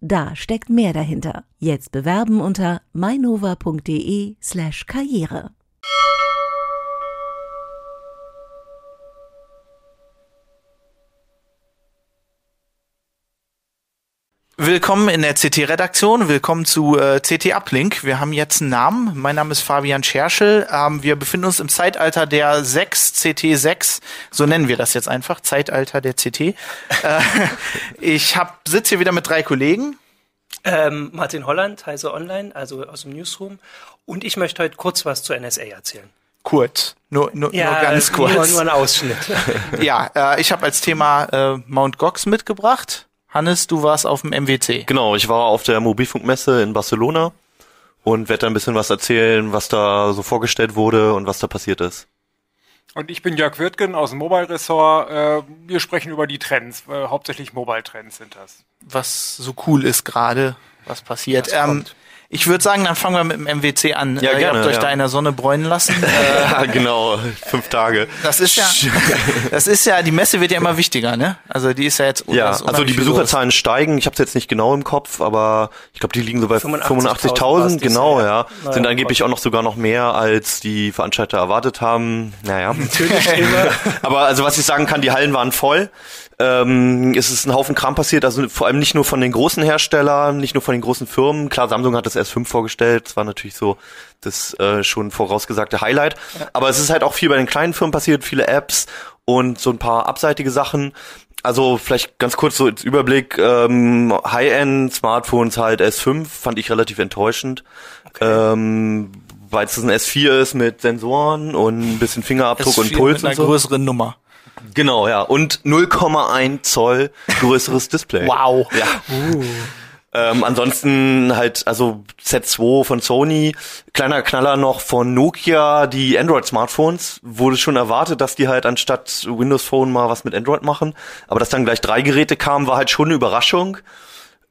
Da steckt mehr dahinter. Jetzt bewerben unter mainova.de slash karriere. Willkommen in der CT-Redaktion, willkommen zu äh, CT Uplink. Wir haben jetzt einen Namen. Mein Name ist Fabian Scherschel. Ähm, wir befinden uns im Zeitalter der 6, CT6, so nennen wir das jetzt einfach, Zeitalter der CT. Äh, ich hab, sitze hier wieder mit drei Kollegen. Ähm, Martin Holland, Heise Online, also aus dem Newsroom. Und ich möchte heute kurz was zur NSA erzählen. Kurz, nur, nur, Ja, nur ganz kurz. Nur, nur ein Ausschnitt. ja, äh, ich habe als Thema äh, Mount Gox mitgebracht. Hannes, du warst auf dem MWC. Genau, ich war auf der Mobilfunkmesse in Barcelona und werde da ein bisschen was erzählen, was da so vorgestellt wurde und was da passiert ist. Und ich bin Jörg Wirtgen aus dem Mobile-Ressort. Äh, wir sprechen über die Trends. Äh, hauptsächlich Mobile-Trends sind das. Was so cool ist gerade, was passiert. Das Ähm, kommt. Ich würde sagen, dann fangen wir mit dem MWC an. Ja, äh, ihr gerne, habt euch ja. da in der Sonne bräunen lassen. ja, genau, fünf Tage. Das ist ja, das ist ja, die Messe wird ja immer wichtiger, ne? Also die ist ja jetzt. Ja, also die Besucherzahlen steigen. Ich habe es jetzt nicht genau im Kopf, aber ich glaube, die liegen so bei 85.000 85.000. Genau, ja. Jahr. Sind angeblich auch noch sogar noch mehr, als die Veranstalter erwartet haben. Naja. Natürlich immer. Aber also was ich sagen kann, die Hallen waren voll. Ähm, es ist ein Haufen Kram passiert, also vor allem nicht nur von den großen Herstellern, nicht nur von den großen Firmen. Klar, Samsung hat das S5 vorgestellt, das war natürlich so das äh, schon vorausgesagte Highlight. Aber es ist halt auch viel bei den kleinen Firmen passiert, viele Apps und so ein paar abseitige Sachen. Also vielleicht ganz kurz so als Überblick, ähm, High-End-Smartphones halt S5 fand ich relativ enttäuschend. Ähm, weil es ein S4 ist mit Sensoren und ein bisschen Fingerabdruck S4 und Puls mit einer und so. größeren Nummer. Genau, ja. Und 0,1 Zoll größeres Display. Wow. Ja. Ähm, ansonsten halt, also Z2 von Sony, kleiner Knaller noch von Nokia, die Android-Smartphones, wurde schon erwartet, dass die halt anstatt Windows Phone mal was mit Android machen. Aber dass dann gleich drei Geräte kamen, war halt schon eine Überraschung.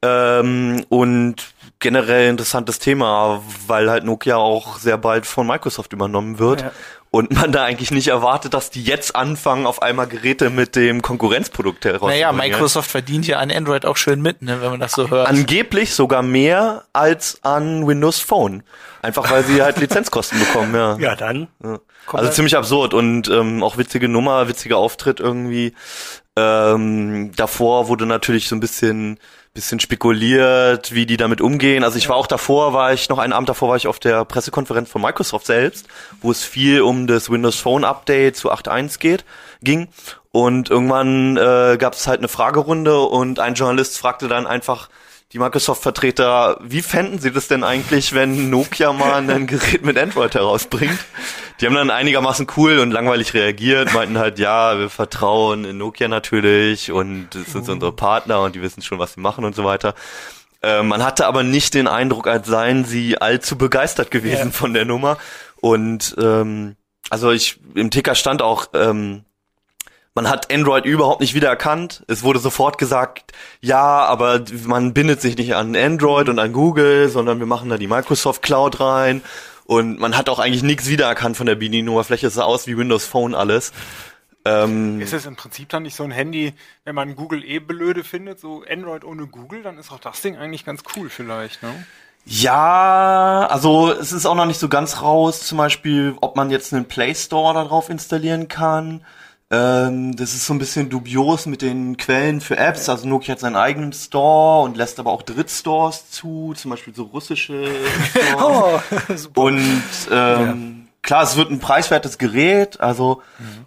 Ähm, und generell interessantes Thema, weil halt Nokia auch sehr bald von Microsoft übernommen wird. Ja. Und man da eigentlich nicht erwartet, dass die jetzt anfangen, auf einmal Geräte mit dem Konkurrenzprodukt herauszubringen. Naja, Microsoft verdient ja an Android auch schön mit, ne, wenn man das so hört. Angeblich sogar mehr als an Windows Phone. Einfach weil sie halt Lizenzkosten bekommen, ja. Ja, dann. Ja. Also ziemlich absurd und ähm, auch witzige Nummer, witziger Auftritt irgendwie. Ähm, davor wurde natürlich so ein bisschen bisschen spekuliert, wie die damit umgehen. Also ich war auch davor, war ich noch einen Abend davor war ich auf der Pressekonferenz von Microsoft selbst, wo es viel um das Windows Phone Update zu 8.1 geht ging und irgendwann äh, gab es halt eine Fragerunde und ein Journalist fragte dann einfach die Microsoft-Vertreter, wie fänden sie das denn eigentlich, wenn Nokia mal ein Gerät mit Android herausbringt? Die haben dann einigermaßen cool und langweilig reagiert, meinten halt, ja, wir vertrauen in Nokia natürlich und das sind unsere Partner und die wissen schon, was sie machen und so weiter. Äh, man hatte aber nicht den Eindruck, als seien sie allzu begeistert gewesen Ja. von der Nummer. Und ähm, also ich im Ticker stand auch, ähm, man hat Android überhaupt nicht wiedererkannt. Es wurde sofort gesagt, ja, aber man bindet sich nicht an Android und an Google, sondern wir machen da die Microsoft Cloud rein. Und man hat auch eigentlich nichts wiedererkannt von der Bedienoberfläche. Es sah aus wie Windows Phone alles. Ähm, Ist es im Prinzip dann nicht so ein Handy, wenn man Google eh blöde findet, so Android ohne Google, dann ist auch das Ding eigentlich ganz cool vielleicht, ne? Ja, also es ist auch noch nicht so ganz raus, zum Beispiel, ob man jetzt einen Play Store darauf installieren kann. Ähm, das ist so ein bisschen dubios mit den Quellen für Apps. Also Nokia hat seinen eigenen Store und lässt aber auch Drittstores zu, zum Beispiel so russische Stores. Oh, super. Und ähm, klar, es wird ein preiswertes Gerät, also,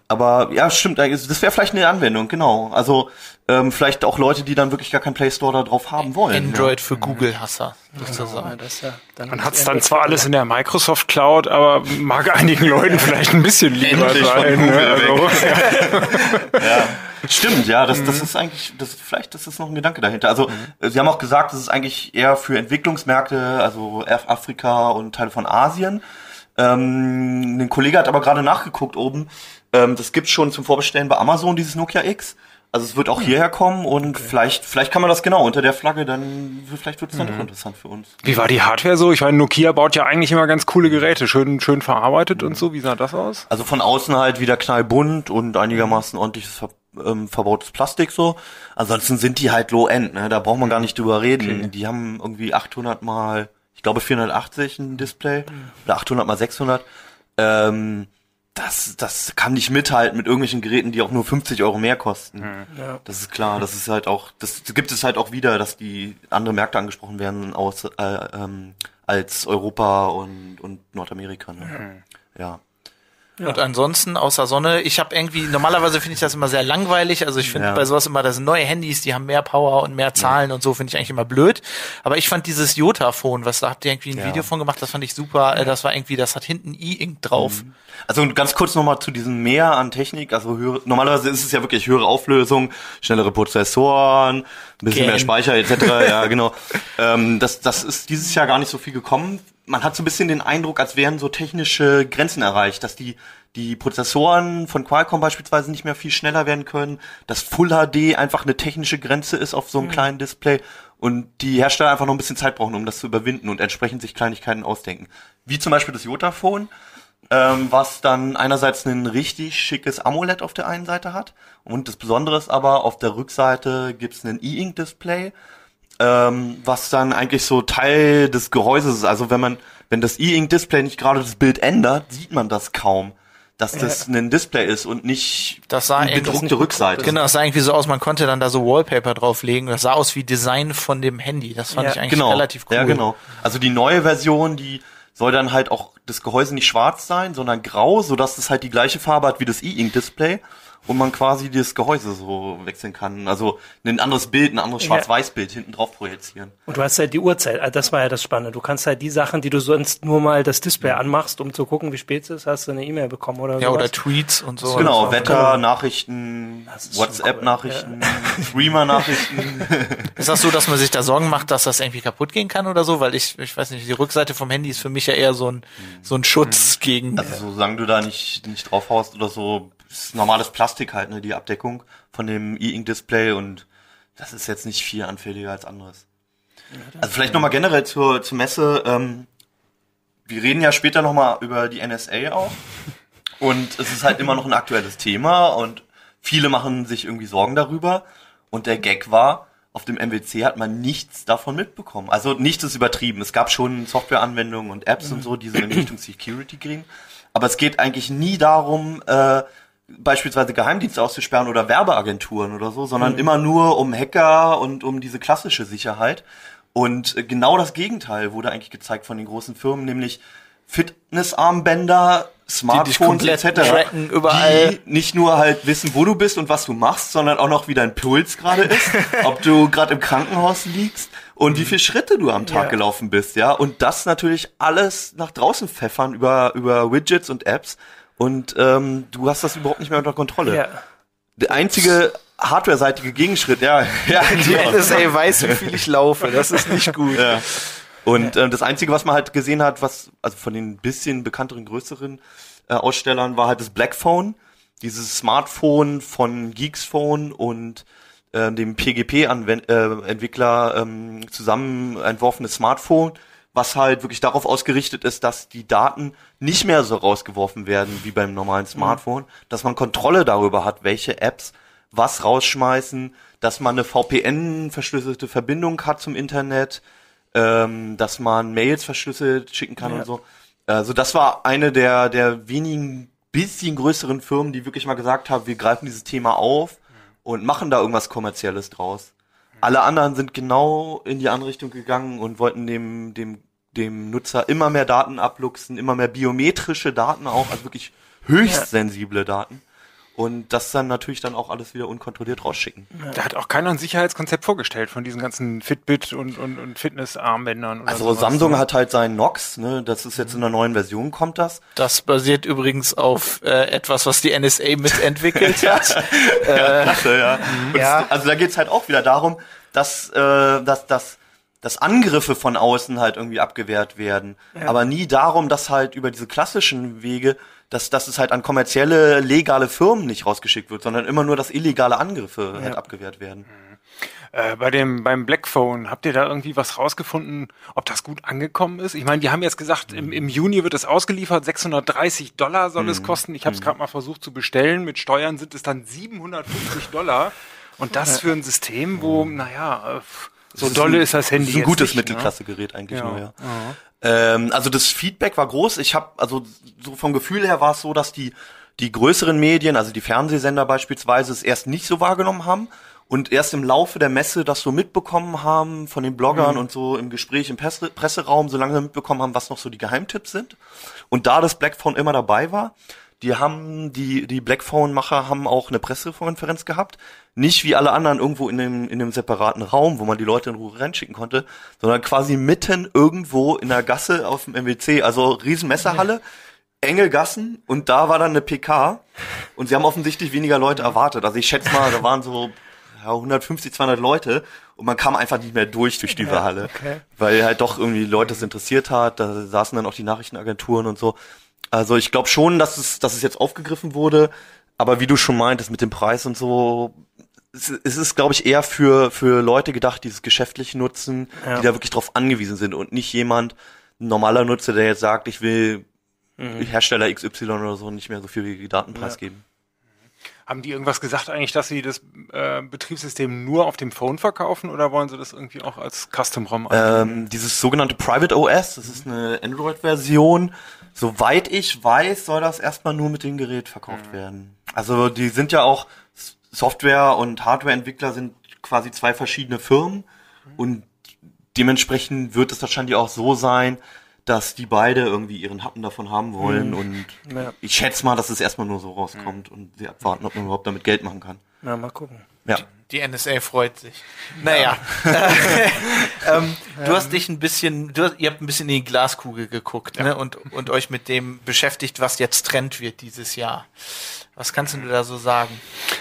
aber ja, stimmt, das wäre vielleicht eine Anwendung, genau. Also ähm, vielleicht auch Leute, die dann wirklich gar keinen Play Store da drauf haben wollen. Android für Google-Hasser, sozusagen. Ja, das ja, dann Man hat es dann zwar alles in der Microsoft Cloud, aber mag einigen Leuten vielleicht ein bisschen lieber Endlich von sein. Ne? Also, Stimmt, ja, das, das ist eigentlich, das vielleicht das ist noch ein Gedanke dahinter. Also äh, Sie haben auch gesagt, das ist eigentlich eher für Entwicklungsmärkte, also Af- Afrika und Teile von Asien. Ähm, ein Kollege hat aber gerade nachgeguckt oben. Ähm, das gibt's schon zum Vorbestellen bei Amazon dieses Nokia X. Also es wird auch hierher kommen und vielleicht vielleicht kann man das genau unter der Flagge dann vielleicht wird es dann doch interessant für uns. Wie war die Hardware so? Ich meine, Nokia baut ja eigentlich immer ganz coole Geräte, schön, schön verarbeitet und so. Wie sah das aus? Also von außen halt wieder knallbunt und einigermaßen ordentliches ver ähm, verbautes Plastik so. Ansonsten sind die halt low-end, ne? Da braucht man gar nicht drüber reden. Die haben irgendwie 800 mal, ich glaube 480 ein Display oder 800 mal 600. Ähm, das, das kann nicht mithalten mit irgendwelchen Geräten, die auch nur 50 Euro mehr kosten. Ja. Das ist klar, das ist halt auch, das gibt es halt auch wieder, dass die andere Märkte angesprochen werden aus, äh, ähm, als Europa und, und Nordamerika. Ne? Ja. Und ansonsten außer Sonne, ich habe irgendwie, normalerweise finde ich das immer sehr langweilig. Also ich finde Ja. bei sowas immer, das sind neue Handys, die haben mehr Power und mehr Zahlen und so, finde ich eigentlich immer blöd. Aber ich fand dieses Jota-Phone, was da habt ihr irgendwie ein Ja. Video von gemacht, das fand ich super. Das war irgendwie, das hat hinten E-Ink drauf. Also ganz kurz nochmal zu diesem Mehr an Technik. Also höhere, normalerweise ist es ja wirklich höhere Auflösung, schnellere Prozessoren, ein bisschen Game. mehr Speicher etc. ja, genau. Ähm, das, das ist dieses Jahr gar nicht so viel gekommen. Man hat so ein bisschen den Eindruck, als wären so technische Grenzen erreicht, dass die die Prozessoren von Qualcomm beispielsweise nicht mehr viel schneller werden können, dass Full HD einfach eine technische Grenze ist auf so einem kleinen Display und die Hersteller einfach noch ein bisschen Zeit brauchen, um das zu überwinden und entsprechend sich Kleinigkeiten ausdenken. Wie zum Beispiel das Jotaphone, ähm, was dann einerseits ein richtig schickes AMOLED auf der einen Seite hat und das Besondere ist aber, auf der Rückseite gibt's ein E-Ink-Display, ähm, was dann eigentlich so Teil des Gehäuses ist. Also wenn man, wenn das E-Ink-Display nicht gerade das Bild ändert, sieht man das kaum, dass das ein Display ist und nicht Das sah eine irgendwie- bedruckte Rückseite. Genau, das sah irgendwie so aus, man konnte dann da so Wallpaper drauflegen. Das sah aus wie Design von dem Handy. Das fand Ja. ich eigentlich genau. relativ cool. Ja, genau. Also die neue Version, die soll dann halt auch das Gehäuse nicht schwarz sein, sondern grau, sodass es halt die gleiche Farbe hat wie das E-Ink-Display und man quasi das Gehäuse so wechseln kann. Also ein anderes Bild, ein anderes Ja. Schwarz-Weiß-Bild hinten drauf projizieren. Und du hast halt die Uhrzeit, also das war ja das Spannende. Du kannst halt die Sachen, die du sonst nur mal das Display anmachst, um zu gucken, wie spät es ist, hast du eine E-Mail bekommen oder Ja, sowas. oder Tweets und so. Genau, Das war- Wetter, Nachrichten, ist schon WhatsApp-Nachrichten, Streamer-Nachrichten. Ist das so, dass man sich da Sorgen macht, dass das irgendwie kaputt gehen kann oder so? Weil ich, ich weiß nicht, die Rückseite vom Handy ist für mich ja eher so ein, so ein Schutz gegen. Also solange du da nicht, nicht drauf haust oder so, ist normales Plastik halt, ne, die Abdeckung von dem E-Ink-Display und das ist jetzt nicht viel anfälliger als anderes. Also vielleicht nochmal generell zur, zur Messe, ähm, wir reden ja später nochmal über die NSA auch und es ist halt immer noch ein aktuelles Thema und viele machen sich irgendwie Sorgen darüber und der Gag war, auf dem MWC hat man nichts davon mitbekommen. Also nichts ist übertrieben. Es gab schon Softwareanwendungen und Apps und so, die so in Richtung Security gingen. Aber es geht eigentlich nie darum, äh, beispielsweise Geheimdienste auszusperren oder Werbeagenturen oder so, sondern immer nur um Hacker und um diese klassische Sicherheit. Und äh, genau das Gegenteil wurde eigentlich gezeigt von den großen Firmen, nämlich Fitnessarmbänder, Smartphones etc. tracken überall. Die nicht nur halt wissen, wo du bist und was du machst, sondern auch noch wie dein Puls gerade ist, ob du gerade im Krankenhaus liegst und wie viele Schritte du am Tag Ja. gelaufen bist, ja. Und das natürlich alles nach draußen pfeffern über über Widgets und Apps und ähm, du hast das überhaupt nicht mehr unter Kontrolle. Ja. Der einzige hardware-seitige Gegenschritt, ja, ja, Die genau. NSA weiß, wie viel ich laufe. Das ist nicht gut. Ja. Und ähm, das Einzige, was man halt gesehen hat, was also von den bisschen bekannteren, größeren äh, Ausstellern, war halt das Black Phone, dieses Smartphone von Geeks Phone und äh, dem PGP-Entwickler ähm, zusammen entworfenes Smartphone, was halt wirklich darauf ausgerichtet ist, dass die Daten nicht mehr so rausgeworfen werden wie beim normalen Smartphone, dass man Kontrolle darüber hat, welche Apps was rausschmeißen, dass man eine VPN-verschlüsselte Verbindung hat zum Internet, ähm, dass man Mails verschlüsselt schicken kann Ja. und so. Also das war eine der, der wenigen bisschen größeren Firmen, die wirklich mal gesagt haben, wir greifen dieses Thema auf und machen da irgendwas Kommerzielles draus. Alle anderen sind genau in die andere Richtung gegangen und wollten dem, dem, dem Nutzer immer mehr Daten abluchsen, immer mehr biometrische Daten auch, also wirklich höchst sensible Daten. Und das dann natürlich dann auch alles wieder unkontrolliert rausschicken. Da hat auch keiner ein Sicherheitskonzept vorgestellt von diesen ganzen Fitbit und, und, und Fitnessarmbändern. Oder Also sowas. Samsung hat halt seinen Nox, ne, das ist jetzt in der neuen Version kommt das. Das basiert übrigens auf äh, etwas, was die NSA mitentwickelt hat. Klasse, ja. Und Ja. es- Also da geht's halt auch wieder darum, dass, äh, dass, dass, dass Angriffe von außen halt irgendwie abgewehrt werden. Aber nie darum, dass halt über diese klassischen Wege, dass, dass es halt an kommerzielle, legale Firmen nicht rausgeschickt wird, sondern immer nur, dass illegale Angriffe halt abgewehrt werden. Äh, bei dem, beim Blackphone, habt ihr da irgendwie was rausgefunden, ob das gut angekommen ist? Ich meine, die haben jetzt gesagt, im, im Juni wird es ausgeliefert, 630 Dollar soll es kosten. Ich habe es gerade mal versucht zu bestellen. Mit Steuern sind es dann 750 Dollar. Und das für ein System, wo, naja, äh, so dolle ist das Handy ist ein gutes nicht, ne? Mittelklassegerät eigentlich Ja. nur, ja. Ähm, also das Feedback war groß. Ich habe also so vom Gefühl her war es so, dass die die größeren Medien, also die Fernsehsender beispielsweise, es erst nicht so wahrgenommen haben und erst im Laufe der Messe das so mitbekommen haben von den Bloggern und so im Gespräch im Presse Presseraum, so lange mitbekommen haben, was noch so die Geheimtipps sind. Und da das Blackphone immer dabei war, die haben, die, die Blackphone-Macher haben auch eine Pressekonferenz gehabt. Nicht wie alle anderen irgendwo in dem, in dem separaten Raum, wo man die Leute in Ruhe reinschicken konnte, sondern quasi mitten irgendwo in der Gasse auf dem MWC, also riesen Messehalle, enge Gassen und da war dann eine PK und sie haben offensichtlich weniger Leute erwartet. Also ich schätze mal, da waren so ja, 150, 200 Leute und man kam einfach nicht mehr durch durch diese Halle, weil halt doch irgendwie Leute es interessiert hat. Da saßen dann auch die Nachrichtenagenturen und so. Also ich glaube schon, dass es, dass es jetzt aufgegriffen wurde, aber wie du schon meintest mit dem Preis und so, es, es ist glaube ich eher für für Leute gedacht, die es geschäftlich nutzen, Ja. die da wirklich drauf angewiesen sind und nicht jemand ein normaler Nutzer, der jetzt sagt, ich will Mhm. Hersteller XY oder so nicht mehr so viel wie Daten preisgeben. Haben die irgendwas gesagt eigentlich, dass sie das äh, Betriebssystem nur auf dem Phone verkaufen oder wollen sie das irgendwie auch als Custom-ROM Ähm, dieses sogenannte Private OS, das ist eine Android-Version. Soweit ich weiß, soll das erstmal nur mit dem Gerät verkauft werden. Also die sind ja auch Software- und Hardware-Entwickler sind quasi zwei verschiedene Firmen und dementsprechend wird es wahrscheinlich auch so sein, dass die beide irgendwie ihren Happen davon haben wollen und Ja. ich schätze mal, dass es erstmal nur so rauskommt und sie abwarten, ob man überhaupt damit Geld machen kann. Na, mal gucken. Ja. Die NSA freut sich. Naja. ähm, du hast dich ein bisschen, du hast, ihr habt ein bisschen in die Glaskugel geguckt ne? und, und euch mit dem beschäftigt, was jetzt Trend wird dieses Jahr. Was kannst du da so sagen?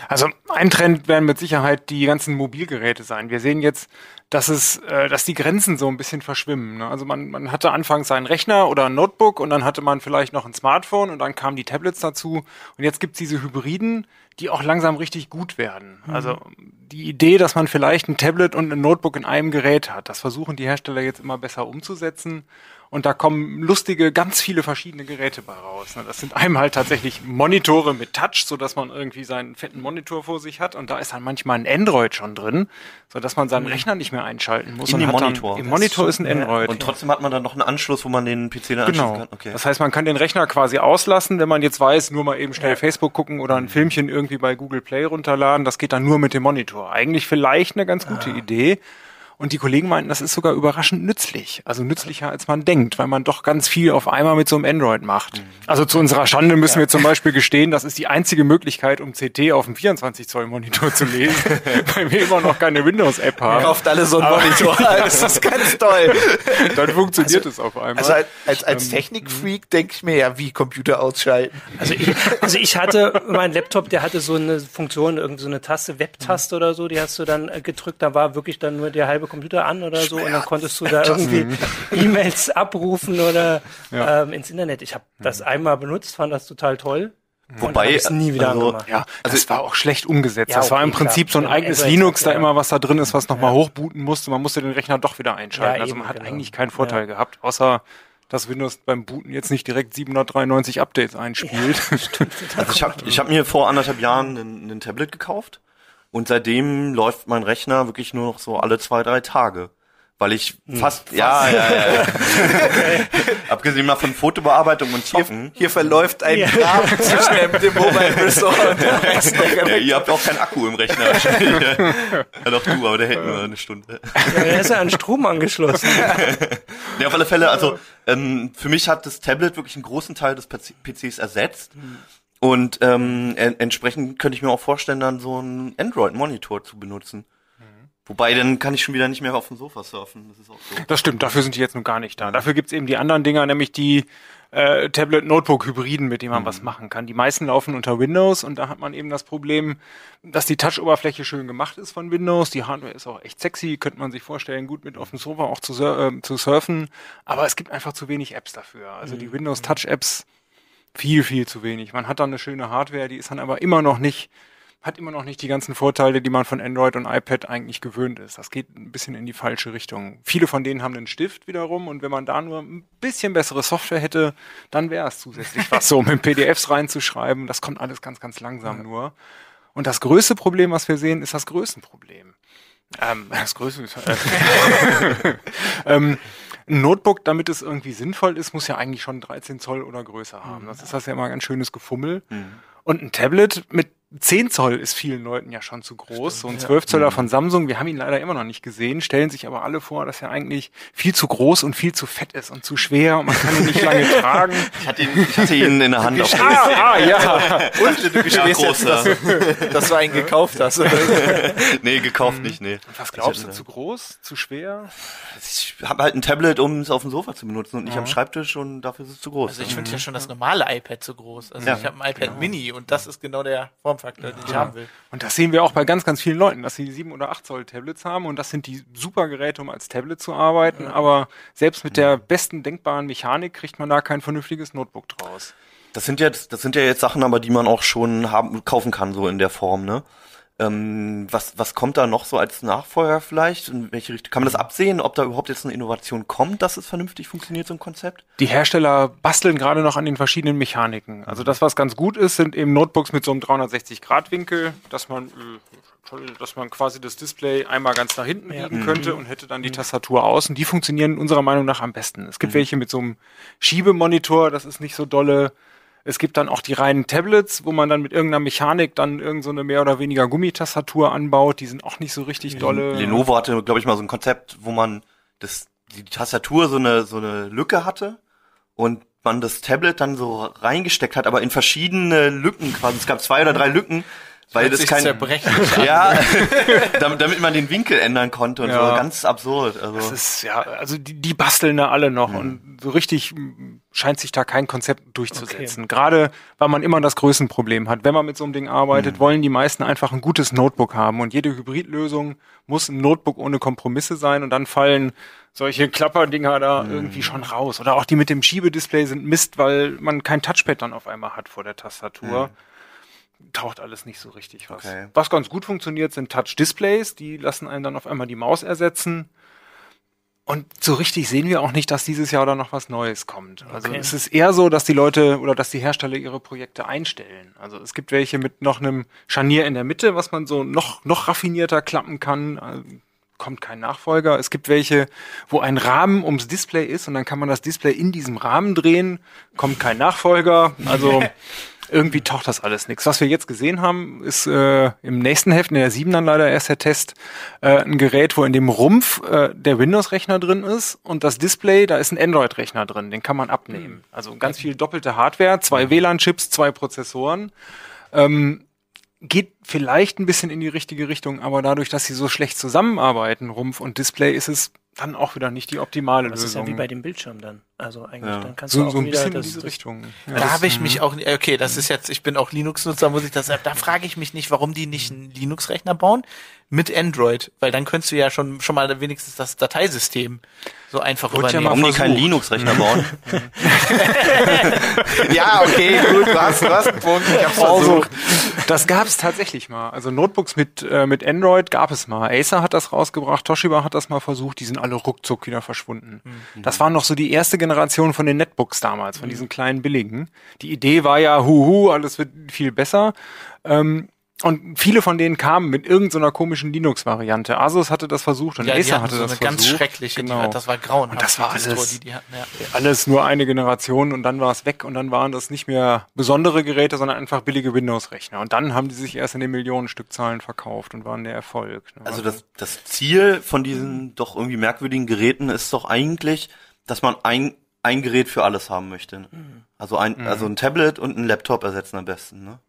Also ein Trend werden mit Sicherheit die ganzen Mobilgeräte sein. Wir sehen jetzt, dass es, äh, dass die Grenzen so ein bisschen verschwimmen. Ne? Also man, man hatte anfangs einen Rechner oder ein Notebook und dann hatte man vielleicht noch ein Smartphone und dann kamen die Tablets dazu und jetzt gibt's diese Hybriden, die auch langsam richtig gut werden. Also die Idee, dass man vielleicht ein Tablet und ein Notebook in einem Gerät hat, das versuchen die Hersteller jetzt immer besser umzusetzen. Und da kommen lustige, ganz viele verschiedene Geräte bei raus. ne? Das sind einmal tatsächlich Monitore mit Touch, so dass man irgendwie seinen fetten Monitor vor sich hat. Und da ist dann manchmal ein Android schon drin, so dass man seinen Rechner nicht mehr einschalten muss. In hat Monitor. Dann, Im Monitor ist ein Android. Und trotzdem hat man dann noch einen Anschluss, wo man den PC dann anschließen Genau. kann. Okay. Das heißt, man kann den Rechner quasi auslassen, wenn man jetzt weiß, nur mal eben schnell Facebook gucken oder ein Filmchen irgendwie bei Google Play runterladen. Das geht dann nur mit dem Monitor. Eigentlich vielleicht eine ganz gute Idee. Und die Kollegen meinten, das ist sogar überraschend nützlich. Also nützlicher, als man denkt, weil man doch ganz viel auf einmal mit so einem Android macht. Also zu unserer Schande müssen wir zum Beispiel gestehen, das ist die einzige Möglichkeit, um CT auf dem 24 Zoll Monitor zu lesen, weil wir immer noch keine Windows-App haben. Kauft alle so einen Monitor. Das ist ganz toll. Dann funktioniert es auf einmal. Also als, als, als Technikfreak denke ich mir ja, wie Computer ausschalten. Also ich, also ich hatte, mein Laptop, der hatte so eine Funktion, irgend so eine Taste, Webtaste oder so, die hast du dann äh, gedrückt, da war wirklich dann nur der halbe Computer an oder so und dann konntest du da irgendwie E-Mails abrufen oder ähm, ins Internet. Ich habe das einmal benutzt, fand das total toll. Wobei, ich's nie wieder also. Ja, also es war auch schlecht umgesetzt. Ja, das war okay, im Prinzip klar. so ein man eigenes Linux da ja. immer, was da drin ist, was nochmal hochbooten musste. Man musste den Rechner doch wieder einschalten. Ja, also man eben, hat genau. eigentlich keinen Vorteil gehabt, außer dass Windows beim Booten jetzt nicht direkt 793 Updates einspielt. Also ich habe ich hab mir vor anderthalb Jahren ein, ein Tablet gekauft und seitdem läuft mein Rechner wirklich nur noch so alle zwei, drei Tage. Weil ich fast, ja, ja, ja, ja. Abgesehen mal von Fotobearbeitung und Zocken. Hier verläuft ein Graben zwischen dem, Mobile Resort und dem Rest der Ja, ihr habt auch keinen Akku im Rechner wahrscheinlich. ja, doch du, aber der hält nur eine Stunde. Ja, der ist ja an Strom angeschlossen. Ja, auf alle Fälle, also ähm, für mich hat das Tablet wirklich einen großen Teil des PC PCs ersetzt. Und ähm, en entsprechend könnte ich mir auch vorstellen, dann so einen Android-Monitor zu benutzen. Wobei, dann kann ich schon wieder nicht mehr auf dem Sofa surfen. Das ist auch so. Das stimmt, dafür sind die jetzt nun gar nicht da. Dafür gibt's eben die anderen Dinger, nämlich die äh, Tablet-Notebook-Hybriden, mit denen man was machen kann. Die meisten laufen unter Windows und da hat man eben das Problem, dass die Touch-Oberfläche schön gemacht ist von Windows. Die Hardware ist auch echt sexy, könnte man sich vorstellen, gut mit auf dem Sofa auch zu, sur äh, zu surfen. Aber es gibt einfach zu wenig Apps dafür. Also die Windows Touch-Apps viel, viel zu wenig. Man hat dann eine schöne Hardware, die ist dann aber immer noch nicht hat immer noch nicht die ganzen Vorteile, die man von Android und iPad eigentlich gewöhnt ist. Das geht ein bisschen in die falsche Richtung. Viele von denen haben einen Stift wiederum und wenn man da nur ein bisschen bessere Software hätte, dann wäre es zusätzlich was, so mit PDFs reinzuschreiben. Das kommt alles ganz, ganz langsam nur. Und das größte Problem, was wir sehen, ist das Größenproblem. Ähm, das Größe, äh, ähm, ein Notebook, damit es irgendwie sinnvoll ist, muss ja eigentlich schon 13 Zoll oder größer haben. Das ist das ja immer ein ganz schönes Gefummel. Und ein Tablet mit 10 Zoll ist vielen Leuten ja schon zu groß. so ein 12 Zoller von Samsung, wir haben ihn leider immer noch nicht gesehen, stellen sich aber alle vor, dass er eigentlich viel zu groß und viel zu fett ist und zu schwer und man kann ihn nicht lange tragen. Ich hatte ihn, ich hatte ihn in der Hand. Auf Ah, ah ja. Und du Ja, gestehst jetzt, dass, dass du einen gekauft hast. nee, gekauft nicht, nee. Was glaubst du, zu groß, zu schwer? Ich habe halt ein Tablet, um es auf dem Sofa zu benutzen und nicht am Schreibtisch und dafür ist es zu groß. Also ich finde ja schon das normale iPad zu groß. Also Ja. ich habe ein iPad Mini und das ist genau der Formfaktor, den ich haben will. Und das sehen wir auch bei ganz, ganz vielen Leuten, dass sie 7 oder 8 Zoll Tablets haben und das sind die super Geräte, um als Tablet zu arbeiten, aber selbst mit der besten denkbaren Mechanik kriegt man da kein vernünftiges Notebook draus. Das sind jetzt, das sind ja jetzt Sachen, aber die man auch schon haben, kaufen kann, so in der Form, ne? Ähm, was, was kommt da noch so als Nachfolger vielleicht? In welche Richtung? Kann man das absehen, ob da überhaupt jetzt eine Innovation kommt, dass es vernünftig funktioniert, so ein Konzept? Die Hersteller basteln gerade noch an den verschiedenen Mechaniken. Also das, was ganz gut ist, sind eben Notebooks mit so einem 360-Grad-Winkel, dass man, äh, dass man quasi das Display einmal ganz nach hinten biegen könnte und hätte dann die Tastatur außen. Die funktionieren unserer Meinung nach am besten. Es gibt welche mit so einem Schiebemonitor, das ist nicht so dolle. Es gibt dann auch die reinen Tablets, wo man dann mit irgendeiner Mechanik dann irgend so eine mehr oder weniger Gummitastatur anbaut. Die sind auch nicht so richtig dolle. Lenovo hatte, glaube ich, mal so ein Konzept, wo man das, die Tastatur so eine, so eine Lücke hatte und man das Tablet dann so reingesteckt hat, aber in verschiedene Lücken quasi. Es gab zwei oder drei Lücken, weil das kein, ja, damit, damit man den Winkel ändern konnte und Ja. so. Ganz absurd. Also. Das ist ja, also die, die basteln da alle noch und so richtig m, scheint sich da kein Konzept durchzusetzen. Gerade weil man immer das Größenproblem hat. Wenn man mit so einem Ding arbeitet, wollen die meisten einfach ein gutes Notebook haben und jede Hybridlösung muss ein Notebook ohne Kompromisse sein und dann fallen solche Klapperdinger da irgendwie schon raus. Oder auch die mit dem Schiebedisplay sind Mist, weil man kein Touchpad dann auf einmal hat vor der Tastatur. Taucht alles nicht so richtig was. Okay. Was ganz gut funktioniert, sind Touch-Displays. Die lassen einen dann auf einmal die Maus ersetzen. Und so richtig sehen wir auch nicht, dass dieses Jahr da noch was Neues kommt. Also Okay. es ist eher so, dass die Leute oder dass die Hersteller ihre Projekte einstellen. Also es gibt welche mit noch einem Scharnier in der Mitte, was man so noch, noch raffinierter klappen kann. Also kommt kein Nachfolger. Es gibt welche, wo ein Rahmen ums Display ist und dann kann man das Display in diesem Rahmen drehen. Kommt kein Nachfolger. Also irgendwie taucht das alles nichts. Was wir jetzt gesehen haben, ist äh, im nächsten Heft, in der 7 dann leider erst der Test, äh, ein Gerät, wo in dem Rumpf äh, der Windows-Rechner drin ist und das Display, da ist ein Android-Rechner drin, den kann man abnehmen. Also ganz viel doppelte Hardware, zwei WLAN-Chips, zwei Prozessoren. Ähm, geht vielleicht ein bisschen in die richtige Richtung, aber dadurch, dass sie so schlecht zusammenarbeiten, Rumpf und Display, ist es dann auch wieder nicht die optimale Das ist Lösung. ja wie bei dem Bildschirm dann. Also eigentlich, Ja. dann kannst du so, auch so ein wieder bisschen in das, diese das Richtung. Ja, Da habe ich mich auch, okay, das ist jetzt, ich bin auch Linux-Nutzer, muss ich das sagen. Da frage ich mich nicht, warum die nicht einen Linux-Rechner bauen mit Android, weil dann könntest du ja schon, schon mal wenigstens das Dateisystem so einfach Wurde ja übernehmen. mal Warum die keinen. Linux-Rechner bauen? ja, okay, gut, du hast, du hast einen Punkt, ich hab's Also, versucht. das gab es tatsächlich mal. Also Notebooks mit, äh, mit Android gab es mal. Acer hat das rausgebracht, Toshiba hat das mal versucht, die sind alle ruckzuck wieder verschwunden. Das war noch so die erste Generation von den Netbooks damals, von diesen kleinen billigen. Die Idee war ja, huhu, alles wird viel besser. Ähm, und viele von denen kamen mit irgendeiner komischen Linux-Variante. Asus hatte das versucht und Ja, Acer hatte so das eine ganz versucht. schreckliche, Genau. das war grauenhaft. Und das war alles- Die, die hatten, ja. alles nur eine Generation und dann war es weg und dann waren das nicht mehr besondere Geräte, sondern einfach billige Windows-Rechner. Und dann haben die sich erst in den Millionenstückzahlen verkauft und waren der Erfolg. ne? Also das, das Ziel von diesen doch irgendwie merkwürdigen Geräten ist doch eigentlich, dass man ein, ein Gerät für alles haben möchte. ne? Also ein, also ein Tablet und ein Laptop ersetzen am besten, ne?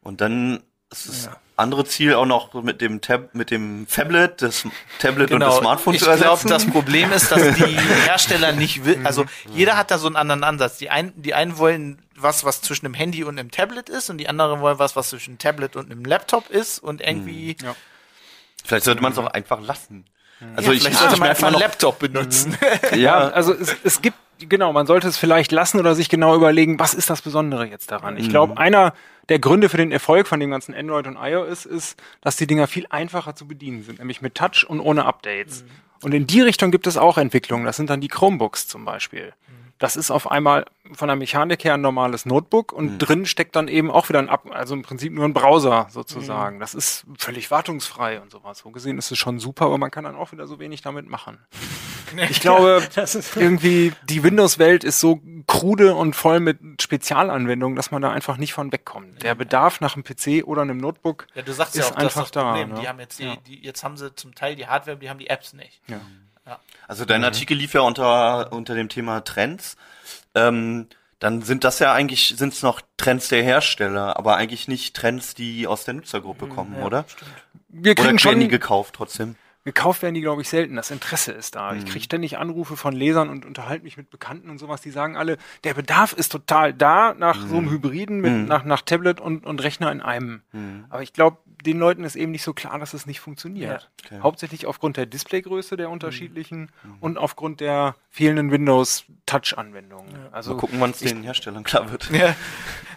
Und dann ist das andere Ziel auch noch mit dem Tab, mit dem Tablet, das Tablet und das Smartphone Genau. ich zu ersetzen. glaube, das Problem ist, dass die Hersteller nicht will, also jeder hat da so einen anderen Ansatz. Die einen, die einen wollen was, was zwischen einem Handy und einem Tablet ist und die anderen wollen was, was zwischen einem Tablet und einem Laptop ist und irgendwie, Vielleicht sollte man es auch einfach lassen. Also ja, ich, vielleicht ich, sollte man einfach einen Laptop benutzen. Ja, also es, es gibt, genau, man sollte es vielleicht lassen oder sich genau überlegen, was ist das Besondere jetzt daran? Ich glaube, einer der Gründe für den Erfolg von dem ganzen Android und iOS ist, dass die Dinger viel einfacher zu bedienen sind, nämlich mit Touch und ohne Updates. Und in die Richtung gibt es auch Entwicklungen. Das sind dann die Chromebooks zum Beispiel. Das ist auf einmal von der Mechanik her ein normales Notebook und drin steckt dann eben auch wieder ein, Up also im Prinzip nur ein Browser sozusagen. Das ist völlig wartungsfrei und sowas. So gesehen ist es schon super, aber man kann dann auch wieder so wenig damit machen. Ich glaube, das ist- irgendwie die Windows-Welt ist so krude und voll mit Spezialanwendungen, dass man da einfach nicht von wegkommt. Der Bedarf nach einem PC oder einem Notebook Ja, du sagst ist ja auch, das ist einfach da. Ne? Die haben jetzt die, Ja. die, jetzt haben sie zum Teil die Hardware, die haben die Apps nicht. Ja. Also dein Artikel lief ja unter, unter dem Thema Trends. Ähm, dann sind das ja eigentlich, sind es noch Trends der Hersteller, aber eigentlich nicht Trends, die aus der Nutzergruppe kommen, oder? Wir Oder kriegen werden schon die gekauft trotzdem? Gekauft werden die, glaube ich, selten. Das Interesse ist da. Mhm. Ich kriege ständig Anrufe von Lesern und unterhalte mich mit Bekannten und sowas, die sagen alle, der Bedarf ist total da nach so Mhm. einem Hybriden mit nach, nach Tablet und, und Rechner in einem. Aber ich glaube, den Leuten ist eben nicht so klar, dass es nicht funktioniert. Okay. Hauptsächlich aufgrund der Displaygröße der unterschiedlichen Mhm. und aufgrund der fehlenden Windows-Touch-Anwendungen. Also Mal gucken, wann es den Herstellern klar wird. Ja.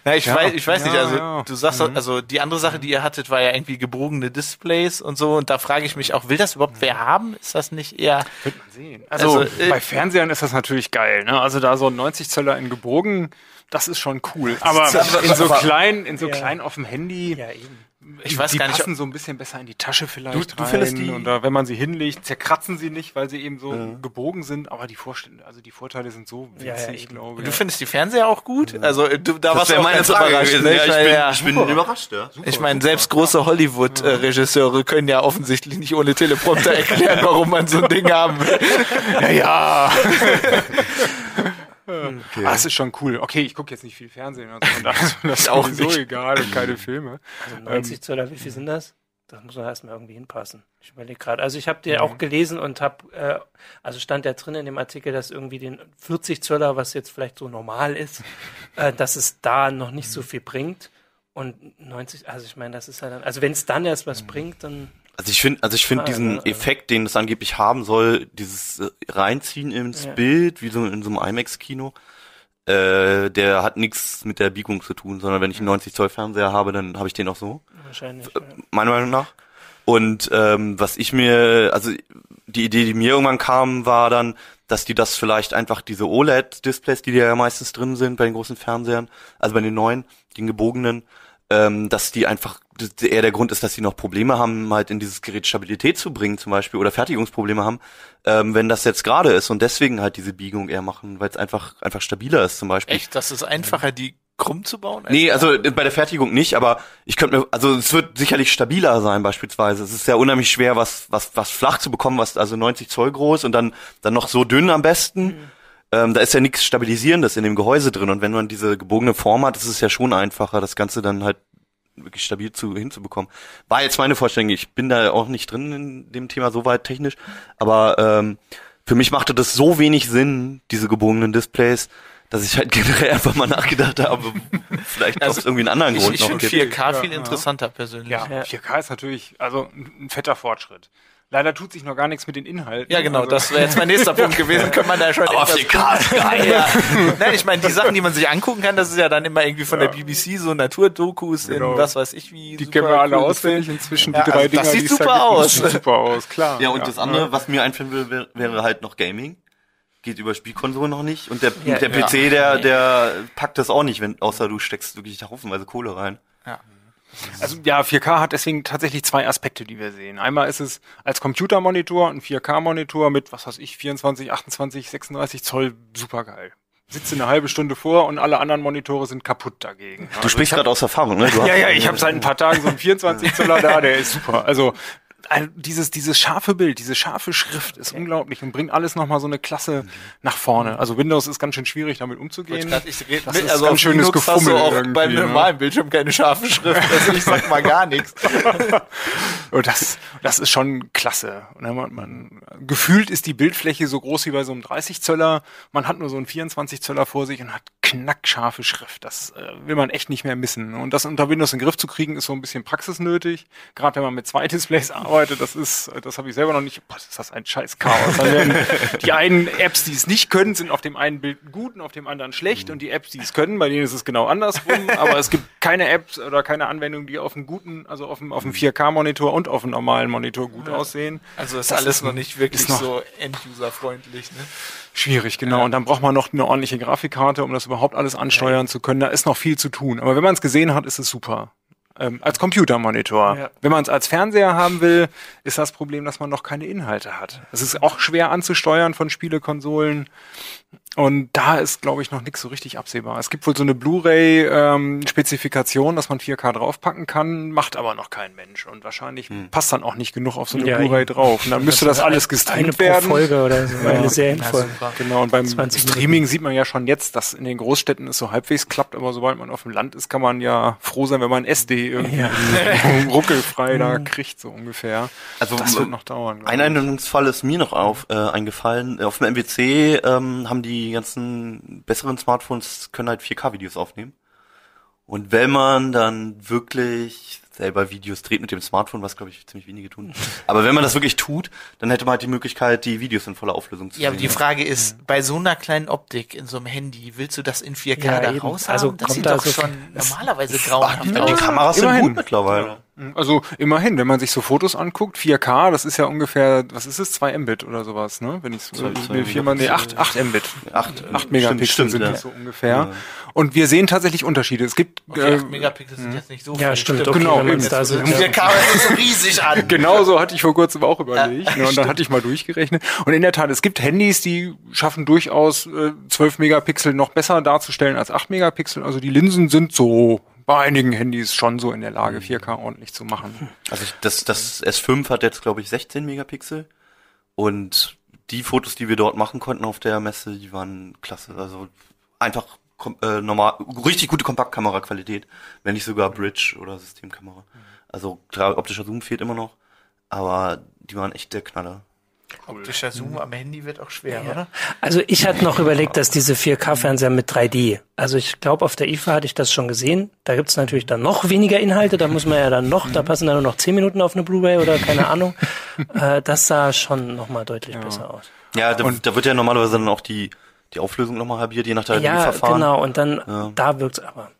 Na, ich Ja, weiß, ich weiß nicht, ja, also ja. du sagst, also die andere Sache, die ihr hattet, war ja irgendwie gebogene Displays und so und da frage ich mich auch, will das überhaupt wer haben? Ist das nicht eher Wird man sehen. Also, Also, äh, bei Fernsehern ist das natürlich geil. Ne? Also da so ein 90 Zöller in gebogen, das ist schon cool. Aber in so klein, in so Ja. klein auf dem Handy, Ja, eben. Ich weiß die gar nicht, passen so ein bisschen besser in die Tasche vielleicht Du- du rein. findest die- Oder wenn man sie hinlegt, zerkratzen sie nicht, weil sie eben so gebogen sind. Aber die Vorstände, also die Vorteile sind so Ja, ja, winzig, eben. glaube ich. du findest die Fernseher auch gut? Also du, da warst du ganz überrascht, ne? Ja, ich meine, bin, ja. ich bin überrascht, ja. Ich meine, selbst große Hollywood-Regisseure können ja offensichtlich nicht ohne Teleprompter erklären, warum man so ein Ding haben will. ja, ja. Ah, das ist schon cool. Okay, ich gucke jetzt nicht viel Fernsehen. Also daher ist das auch sowieso nicht. egal und keine Filme. Also 90 Zöller, wie viel sind das? Das muss man erstmal irgendwie hinpassen. Ich überlege gerade. Also ich habe Mhm. dir auch gelesen und habe, äh, also stand ja drin in dem Artikel, dass irgendwie den 40 Zöller, was jetzt vielleicht so normal ist, äh, dass es da noch nicht Mhm. so viel bringt. Und 90, also ich meine, das ist ja dann, also wenn es dann erst Mhm. was bringt, dann Also ich finde, also ich finde Ah, diesen ja, ja. Effekt, den es angeblich haben soll, dieses äh, Reinziehen ins Ja. Bild, wie so in so einem IMAX-Kino, äh, der hat nichts mit der Biegung zu tun, sondern wenn ich einen 90 Zoll Fernseher habe, dann habe ich den auch so, wahrscheinlich. Äh, meiner Meinung nach. Und ähm, was ich mir, also die Idee, die mir irgendwann kam, war dann, dass die das vielleicht einfach diese OLED-Displays, die ja meistens drin sind bei den großen Fernsehern, also bei den neuen, den gebogenen, ähm, dass die einfach eher der Grund ist, dass sie noch Probleme haben, halt in dieses Gerät Stabilität zu bringen, zum Beispiel, oder Fertigungsprobleme haben, ähm, wenn das jetzt gerade ist und deswegen halt diese Biegung eher machen, weil es einfach einfach stabiler ist, zum Beispiel. Echt, das ist einfacher, die krumm zu bauen? als- Nee, also bei der Fertigung nicht, aber ich könnte mir, also es wird sicherlich stabiler sein beispielsweise. Es ist ja unheimlich schwer, was, was, was flach zu bekommen, was also 90 Zoll groß und dann, dann noch so dünn am besten. Ähm, da ist ja nichts Stabilisierendes in dem Gehäuse drin und wenn man diese gebogene Form hat, ist es ja schon einfacher, das Ganze dann halt wirklich stabil zu, hinzubekommen. War jetzt meine Vorstellung, ich bin da auch nicht drin in dem Thema so weit technisch, aber ähm, für mich machte das so wenig Sinn, diese gebogenen Displays, dass ich halt generell einfach mal nachgedacht habe, vielleicht Also, irgendwie einen anderen Ich, Grund ich noch finde gibt. 4K Ja, viel ja. interessanter persönlich. Ja, Ja. 4K ist natürlich also ein fetter Fortschritt. Leider tut sich noch gar nichts mit den Inhalten. Ja, genau, also, das wäre jetzt mein nächster Punkt gewesen. Könnte man da schon 4K ist geil. Ja. Nein, ich meine, die Sachen, die man sich angucken kann, das ist ja dann immer irgendwie von der BBC, so Naturdokus Genau. in was weiß ich wie. Die kennen wir alle cool auswendig inzwischen, die Ja, drei also Dinger, das sieht die da super gibt. aus. Das sieht super aus, klar. Ja, und das andere, was mir einfallen will, wäre, wäre halt noch Gaming. Geht über Spielkonsole noch nicht. Und der, Ja, der ja. PC, der, der packt das auch nicht, wenn, außer du steckst wirklich da haufenweise Kohle rein. Also ja, 4K hat deswegen tatsächlich zwei Aspekte, die wir sehen. Einmal ist es als Computermonitor ein 4K-Monitor mit, was weiß ich, 24, 28, 36 Zoll supergeil. Sitze eine halbe Stunde vor und alle anderen Monitore sind kaputt dagegen. Du sprichst gerade aus Erfahrung, ne? Ja, ja, ich habe seit ein paar Tagen so einen 24 Zoller da, der ist super. Also ein- dieses, dieses scharfe Bild, diese scharfe Schrift ist unglaublich und bringt alles nochmal so eine Klasse nach vorne. Also Windows ist ganz schön schwierig, damit umzugehen. Grad, ich red Das mit, ist also ganz schönes Linux hast du Gefummel auch beim ne? normalen Bildschirm keine scharfe Schrift. Also ich sag mal gar nichts. Und das, das ist schon klasse. Dann man, man, gefühlt ist die Bildfläche so groß wie bei so einem 30 Zöller. Man hat nur so einen 24 Zöller vor sich und hat knackscharfe Schrift. Das äh, will man echt nicht mehr missen. Und das unter Windows in den Griff zu kriegen, ist so ein bisschen praxisnötig. Gerade wenn man mit zwei Displays arbeitet, das ist, das habe ich selber noch nicht. Boah, ist das ein scheiß Chaos. Werden die einen Apps, die es nicht können, sind auf dem einen Bild gut und auf dem anderen schlecht. Und die Apps, die es können, bei denen ist es genau andersrum. Aber es gibt keine Apps oder keine Anwendung, die auf einem guten, also auf dem, auf dem 4K-Monitor und auf einem normalen Monitor gut aussehen. Also ist alles noch nicht wirklich so end-user-freundlich. Ne? Schwierig, genau. Und dann braucht man noch eine ordentliche Grafikkarte, um das überhaupt alles ansteuern zu können. Da ist noch viel zu tun. Aber wenn man es gesehen hat, ist es super. Ähm, als Computermonitor. Ja. Wenn man es als Fernseher haben will, ist das Problem, dass man noch keine Inhalte hat. Es ist auch schwer anzusteuern von Spielekonsolen. Und da ist, glaube ich, noch nichts so richtig absehbar. Es gibt wohl so eine Blu-ray-Spezifikation, dass man 4K draufpacken kann, macht aber noch kein Mensch. Und wahrscheinlich passt dann auch nicht genug auf so eine Ja, Blu-ray drauf. Und dann müsste das alles eine gestreamt pro werden. Folge oder so, eine Serienfolge. Genau, und beim 20 Streaming sieht man ja schon jetzt, dass in den Großstädten es so halbwegs klappt, aber sobald man auf dem Land ist, kann man ja froh sein, wenn man SD irgendwie ruckelfrei da kriegt, so ungefähr. Also, das wird noch dauern. Ein ich. Anwendungsfall ist mir noch auf, äh, eingefallen. Auf dem MWC ähm, haben die ganzen besseren Smartphones können halt 4K-Videos aufnehmen. Und wenn man dann wirklich selber Videos dreht mit dem Smartphone, was glaube ich ziemlich wenige tun, aber wenn man das wirklich tut, dann hätte man halt die Möglichkeit, die Videos in voller Auflösung zu Ja, aber sehen. die Frage ist, bei so einer kleinen Optik in so einem Handy, willst du das in 4K Ja, da raus Also haben? Das kommt sieht da doch so- schon normalerweise grauenhaft die aus. Kameras sind gut mittlerweile. Also immerhin, wenn man sich so Fotos anguckt, 4K, das ist ja ungefähr, was ist es, 2 Mbit oder sowas, ne? Wenn ich so, will viermal, nee, 8, 8 Mbit. Acht, 8 Megapixel stimmt, sind ja. das so ungefähr. Und wir sehen tatsächlich Unterschiede. Es gibt Okay, äh, 8 Megapixel sind jetzt nicht so Ja, viel. stimmt, okay, genau, wenn da Ja. Der Kamera ist so riesig an. Genau so hatte ich vor kurzem auch überlegt. Ja, ne, und dann hatte ich mal durchgerechnet. Und in der Tat, es gibt Handys, die schaffen durchaus äh, 12 Megapixel noch besser darzustellen als 8 Megapixel. Also die Linsen sind so bei einigen Handys schon so in der Lage, 4K ordentlich zu machen. Also ich, das, das S5 hat jetzt, glaube ich, 16 Megapixel. Und die Fotos, die wir dort machen konnten auf der Messe, die waren klasse. Also einfach äh, normal, richtig gute Kompaktkameraqualität, wenn nicht sogar Bridge oder Systemkamera. Also klar, optischer Zoom fehlt immer noch, aber die waren echt der Knaller. Optischer Zoom am Handy wird auch schwer, oder? Also ich hatte noch überlegt, dass diese 4K-Fernseher mit 3D. Also ich glaube, auf der IFA hatte ich das schon gesehen. Da gibt's natürlich dann noch weniger Inhalte. Da muss man ja dann noch, da passen dann nur noch 10 Minuten auf eine Blu-ray oder keine Ahnung. äh, das sah schon nochmal deutlich besser aus. Ja, da, da wird ja normalerweise dann auch die, die Auflösung nochmal halbiert, je nach der Ja, Verfahren. genau. Und dann, da wirkt's aber.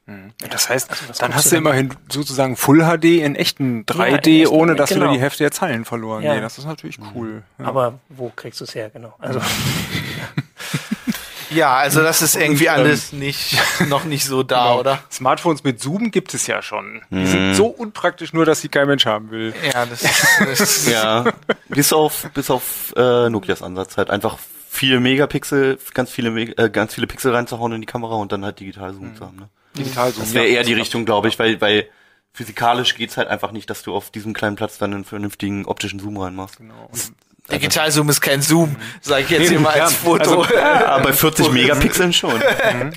Das heißt, Also, dann hast du du denn? immerhin sozusagen Full HD in echten 3D, in echten, ohne dass genau. du die Hälfte der Zeilen verloren Ja. gehen. Das ist natürlich cool. Ja. Aber wo kriegst du's her? Genau. Also Ja, also das ist irgendwie alles nicht, noch nicht so da, oder? Smartphones mit Zoom gibt es ja schon. Die sind so unpraktisch, nur dass sie kein Mensch haben will. Ja, das, das Ja, bis auf, bis auf äh, Nokias Ansatz halt einfach viele Megapixel, ganz viele, äh, ganz viele Pixel reinzuhauen in die Kamera und dann halt digital Zoom zu haben. Ne? Digital Zoom. Das wäre eher die Richtung, glaube ich, weil, weil physikalisch geht's halt einfach nicht, dass du auf diesem kleinen Platz dann einen vernünftigen optischen Zoom reinmachst. Genau. Und Digital Zoom ist kein Zoom, sage ich jetzt hier mal als Ja, Foto. also- Aber bei 40 Megapixeln schon.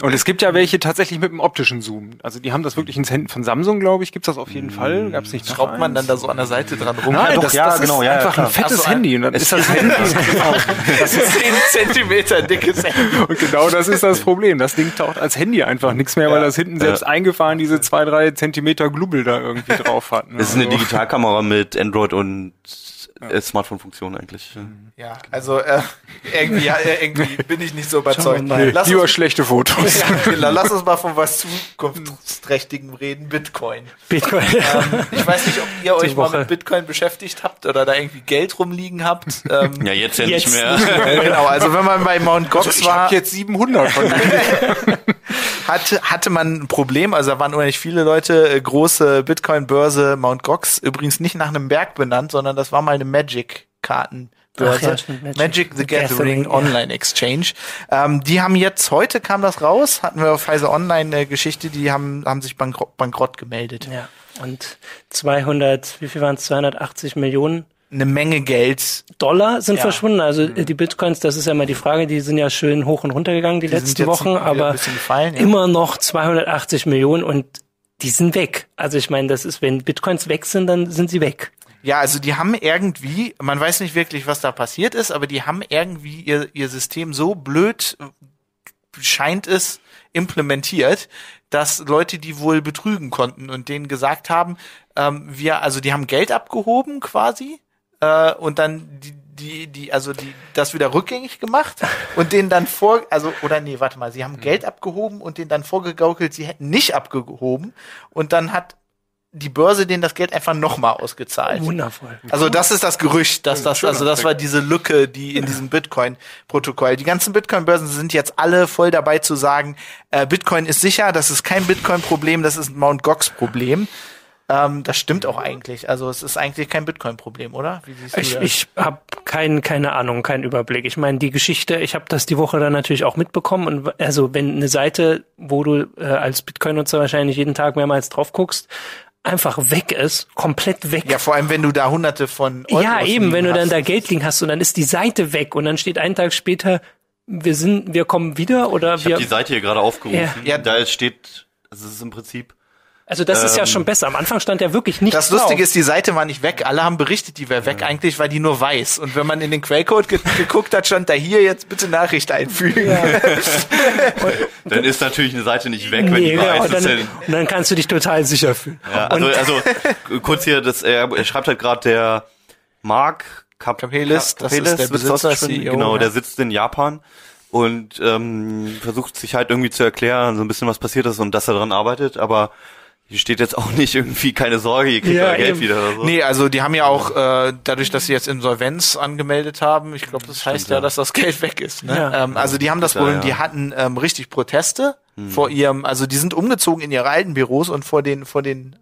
Und es gibt ja welche tatsächlich mit einem optischen Zoom. Also die haben das wirklich ins Händen von Samsung, glaube ich, gibt's das auf jeden Fall. Gab's nicht Schraubt man dann da so an der Seite dran rum? Nein, Ja, doch, das, ja, das genau, ist ja, ja, einfach klar. ein fettes Ach so, Handy. Und dann ist das Handy. Das ist 10 Zentimeter dickes Handy. Und genau das ist das Problem. Das Ding taucht als Handy einfach nichts mehr, weil das hinten selbst Ja. eingefahren diese zwei, drei Zentimeter Glubbel da irgendwie drauf hat. Ne? Es ist eine Also- Digitalkamera mit Android und äh, Smartphone-Funktion eigentlich. Ja, also äh, irgendwie, ja, irgendwie bin ich nicht so überzeugt. mal. Nee, Lass lieber uns, schlechte Fotos. ja, genau, lass uns mal von was Zukunftsträchtigem reden, Bitcoin. Bitcoin. Ähm, ich weiß nicht, ob ihr euch mal mit Bitcoin beschäftigt habt oder da irgendwie Geld rumliegen habt. Ähm, Ja, jetzt ja Jetzt nicht mehr. genau, also wenn man bei Mount Gox Ich war, habe jetzt 700 von denen. hatte, hatte man ein Problem, also da waren unheimlich viele Leute, äh, große Bitcoin-Börse Mount Gox, übrigens nicht nach einem Berg benannt, sondern das war mal eine Magic-Kartenbörse. Ach ja, stimmt, Magic. Magic. the Gathering, Gathering, ja. Online Exchange. Ähm, die haben jetzt, heute kam das raus, hatten wir auf Pfizer Online eine Geschichte, die haben, haben sich bankrott, bankrott gemeldet. Ja. Und 200, wie viel waren es? 280 Millionen eine Menge Geld. Dollar sind Ja. verschwunden. Also äh, die Bitcoins, das ist ja mal die Frage, die sind ja schön hoch und runter gegangen die, Die letzten Wochen, aber gefallen, ja. immer noch 280 Millionen und die sind weg. Also ich meine, das ist, wenn Bitcoins weg sind, dann sind sie weg. Ja, also die haben irgendwie, man weiß nicht wirklich, was da passiert ist, aber die haben irgendwie ihr, ihr System so blöd, äh, scheint es, implementiert, dass Leute die wohl betrügen konnten und denen gesagt haben, ähm, wir, also die haben Geld abgehoben quasi äh, und dann die, die, die, also die, das wieder rückgängig gemacht und denen dann vor, also, oder nee, warte mal, sie haben Geld abgehoben und denen dann vorgegaukelt, sie hätten nicht abgehoben und dann hat die Börse denen das Geld einfach nochmal ausgezahlt. Wundervoll. Also das ist das Gerücht, dass das, also das war diese Lücke, die in diesem Bitcoin-Protokoll. Die ganzen Bitcoin-Börsen sind jetzt alle voll dabei zu sagen, äh, Bitcoin ist sicher, das ist kein Bitcoin-Problem, das ist ein Mount Gox-Problem. Ähm, das stimmt auch eigentlich. Also es ist eigentlich kein Bitcoin-Problem, oder? Wie siehst du Ich, das? ich habe kein, keine Ahnung, keinen Überblick. Ich meine, die Geschichte, ich habe das die Woche dann natürlich auch mitbekommen. Und also wenn eine Seite, wo du äh, als Bitcoin-Nutzer wahrscheinlich jeden Tag mehrmals drauf guckst, einfach weg ist, komplett weg. ja, vor allem, wenn du da hunderte von Euros Ja, eben, wenn liegen du dann hast. da Geld liegen hast und dann ist die Seite weg und dann steht einen Tag später, wir sind, wir kommen wieder oder Ich habe wir. die Seite hier gerade aufgerufen. Ja. Da steht, also es ist im Prinzip Also das ist ja ähm, schon besser. Am Anfang stand ja wirklich nichts Das Lustige drauf. ist, die Seite war nicht weg. Alle haben berichtet, die wäre weg. Eigentlich war die nur weiß. Und wenn man in den Quellcode ge geguckt hat, stand da hier jetzt bitte Nachricht einfügen. Dann ist natürlich eine Seite nicht weg, wenn Nee, die ja, weiß und, ist. dann, Ja, und dann kannst du dich total sicher fühlen. ja, also, also kurz hier, das, er, er schreibt halt gerade der Mark Kap Kapelis, das ist der Besitzer, ausgesprochen? CEO, Genau, ja. der sitzt in Japan und ähm, versucht sich halt irgendwie zu erklären, so ein bisschen was passiert ist und dass er daran arbeitet, aber hier steht jetzt auch nicht irgendwie keine Sorge, ihr kriegt Ja, euer Geld eben. wieder oder so. Nee, also die haben ja auch, äh, dadurch, dass sie jetzt Insolvenz angemeldet haben, ich glaube, das heißt ja, ja. dass das Geld weg ist. Ne? Ja. Ähm, also die haben das Problem, ja. die hatten ähm, richtig Proteste vor ihrem, also die sind umgezogen in ihre alten Büros und vor den, vor den,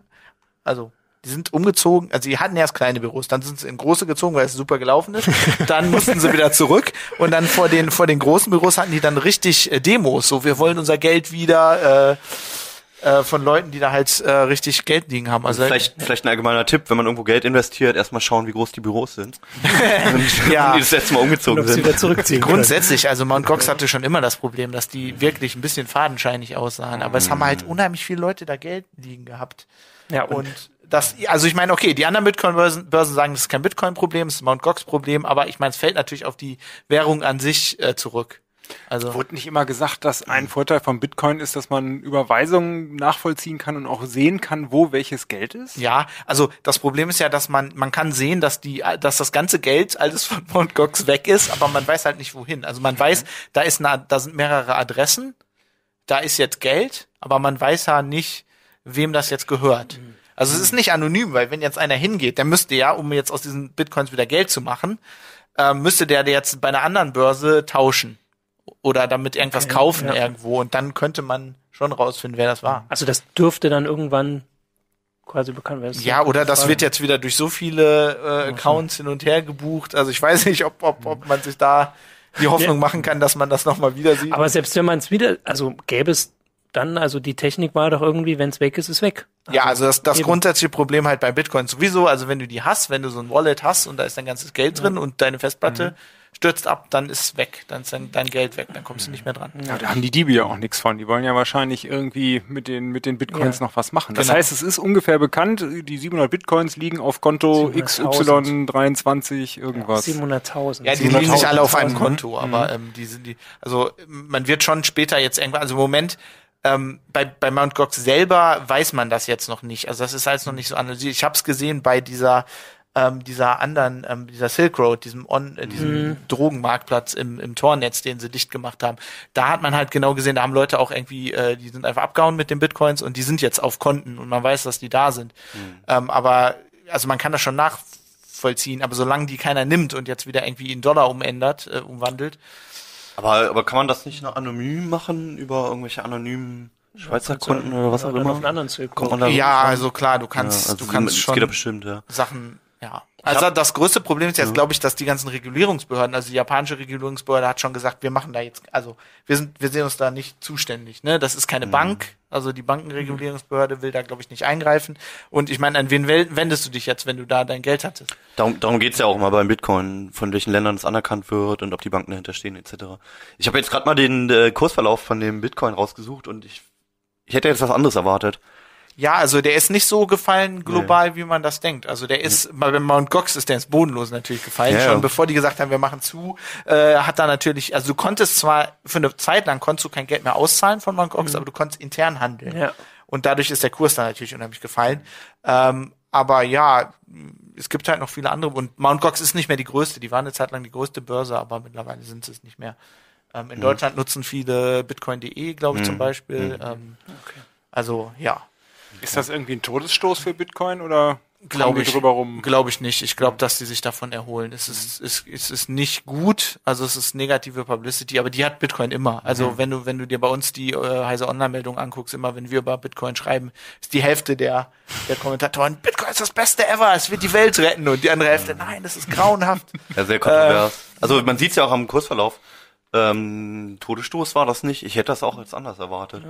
also die sind umgezogen, also die hatten erst kleine Büros, dann sind sie in große gezogen, weil es super gelaufen ist. Dann mussten sie wieder zurück und dann vor den vor den großen Büros hatten die dann richtig äh, Demos, so wir wollen unser Geld wieder äh, äh, von Leuten, die da halt äh, richtig Geld liegen haben. Also Vielleicht, vielleicht ein allgemeiner Tipp, wenn man irgendwo Geld investiert, erstmal schauen, wie groß die Büros sind. Und Ja. wenn die das letzte Mal umgezogen Und sind. wieder zurückziehen können. Grundsätzlich, also Mount Gox hatte schon immer das Problem, dass die wirklich ein bisschen fadenscheinig aussahen. Aber es haben halt unheimlich viele Leute da Geld liegen gehabt. Ja, und, Und das, also ich meine, okay, die anderen Bitcoin-Börsen Börsen sagen, das ist kein Bitcoin-Problem, es ist ein Mount Gox-Problem, aber ich meine, es fällt natürlich auf die Währung an sich äh, zurück. Also Wurde nicht immer gesagt, dass ein Vorteil von Bitcoin ist, dass man Überweisungen nachvollziehen kann und auch sehen kann, wo welches Geld ist? ja, also das Problem ist ja, dass man man kann sehen, dass die dass das ganze Geld alles von Mount Gox weg ist, aber man weiß halt nicht wohin. Also man weiß, da ist eine, da sind mehrere Adressen, da ist jetzt Geld, aber man weiß ja nicht, wem das jetzt gehört. Also es ist nicht anonym, weil wenn jetzt einer hingeht, der müsste ja, um jetzt aus diesen Bitcoins wieder Geld zu machen, ähm, müsste der jetzt bei einer anderen Börse tauschen oder damit irgendwas kaufen ja. irgendwo und dann könnte man schon rausfinden, wer das war. also das dürfte dann irgendwann quasi bekannt werden. Ja, oder das wird jetzt wieder durch so viele äh, Accounts hin und her gebucht. Also ich weiß nicht, ob, ob, ob man sich da die Hoffnung machen kann, dass man das nochmal wieder sieht. Aber selbst wenn man es wieder, also gäbe es dann, also die Technik war doch irgendwie, wenn es weg ist, ist weg. ja, also das, das eben. grundsätzliche Problem halt bei Bitcoin sowieso, also wenn du die hast, wenn du so ein Wallet hast und da ist dein ganzes Geld drin und deine Festplatte stürzt ab, dann ist es weg, dann ist dein, dein Geld weg, dann kommst du nicht mehr dran. Ja, da haben die Diebe ja auch nichts von. Die wollen ja wahrscheinlich irgendwie mit den, mit den Bitcoins Ja. noch was machen. Das Genau. heißt, es ist ungefähr bekannt, die 700 Bitcoins liegen auf Konto 700.000. XY23 irgendwas. 700.000. Ja, die liegen nicht alle auf einem 700.000. Konto, aber ähm, die sind die, also man wird schon später jetzt irgendwann, also im Moment ähm, bei, bei Mount Gox selber weiß man das jetzt noch nicht. Also das ist alles noch nicht so analysiert. Ich habe es gesehen bei dieser ähm, dieser anderen, ähm, dieser Silk Road, diesem, On, äh, diesem Drogenmarktplatz im, im Tornetz, den sie dicht gemacht haben. Da hat man halt genau gesehen, da haben Leute auch irgendwie, äh, die sind einfach abgehauen mit den Bitcoins und die sind jetzt auf Konten und man weiß, dass die da sind. Ähm, aber also man kann das schon nachvollziehen, aber solange die keiner nimmt und jetzt wieder irgendwie in Dollar umändert, äh, umwandelt, Aber, aber kann man das nicht noch anonym machen über irgendwelche anonymen Schweizer Kunden oder was auch Dann auf einen immer? anderen Silk Kommt Road. man da ja, also klar, du kannst, Ja, also du kannst schon bestimmt, ja. Sachen Ja. Also das größte Problem ist jetzt, glaube ich, dass die ganzen Regulierungsbehörden, also die japanische Regulierungsbehörde hat schon gesagt, wir machen da jetzt, also wir sind, wir sehen uns da nicht zuständig. Ne? Das ist keine Mhm. Bank, also die Bankenregulierungsbehörde will da, glaube ich, nicht eingreifen. Und ich meine, an wen wendest du dich jetzt, wenn du da dein Geld hattest? Darum, darum geht's ja auch mal beim Bitcoin, von welchen Ländern es anerkannt wird und ob die Banken dahinter stehen etc. Ich habe jetzt gerade mal den äh, Kursverlauf von dem Bitcoin rausgesucht und ich, ich hätte jetzt was anderes erwartet. Ja, also der ist nicht so gefallen global, wie man das denkt. Also der ist, bei Mount Gox ist der ins Bodenlose natürlich gefallen. Ja, Schon ja. bevor die gesagt haben, wir machen zu, äh, hat da natürlich, also du konntest zwar, für eine Zeit lang konntest du kein Geld mehr auszahlen von Mount Gox, aber du konntest intern handeln. Ja. Und dadurch ist der Kurs dann natürlich unheimlich gefallen. Ähm, aber ja, es gibt halt noch viele andere. Und Mount Gox ist nicht mehr die größte. Die waren eine Zeit lang die größte Börse, aber mittlerweile sind sie es nicht mehr. Ähm, in Deutschland nutzen viele Bitcoin.de, glaube ich, zum Beispiel. Ähm, Also ja, Ist das irgendwie ein Todesstoß für Bitcoin oder glaube ich, drüber rum? glaube ich nicht. Ich glaube, dass die sich davon erholen. Es ist, es, es ist nicht gut, also es ist negative Publicity, aber die hat Bitcoin immer. Also wenn du, wenn du dir bei uns die äh, heise Online-Meldung anguckst, immer wenn wir über Bitcoin schreiben, ist die Hälfte der, der Kommentatoren, Bitcoin ist das Beste ever, es wird die Welt retten und die andere Hälfte, nein, das ist grauenhaft. Ja, sehr kontrovers. also man sieht's ja auch am Kursverlauf. Ähm, Todesstoß war das nicht. Ich hätte das auch als anders erwartet.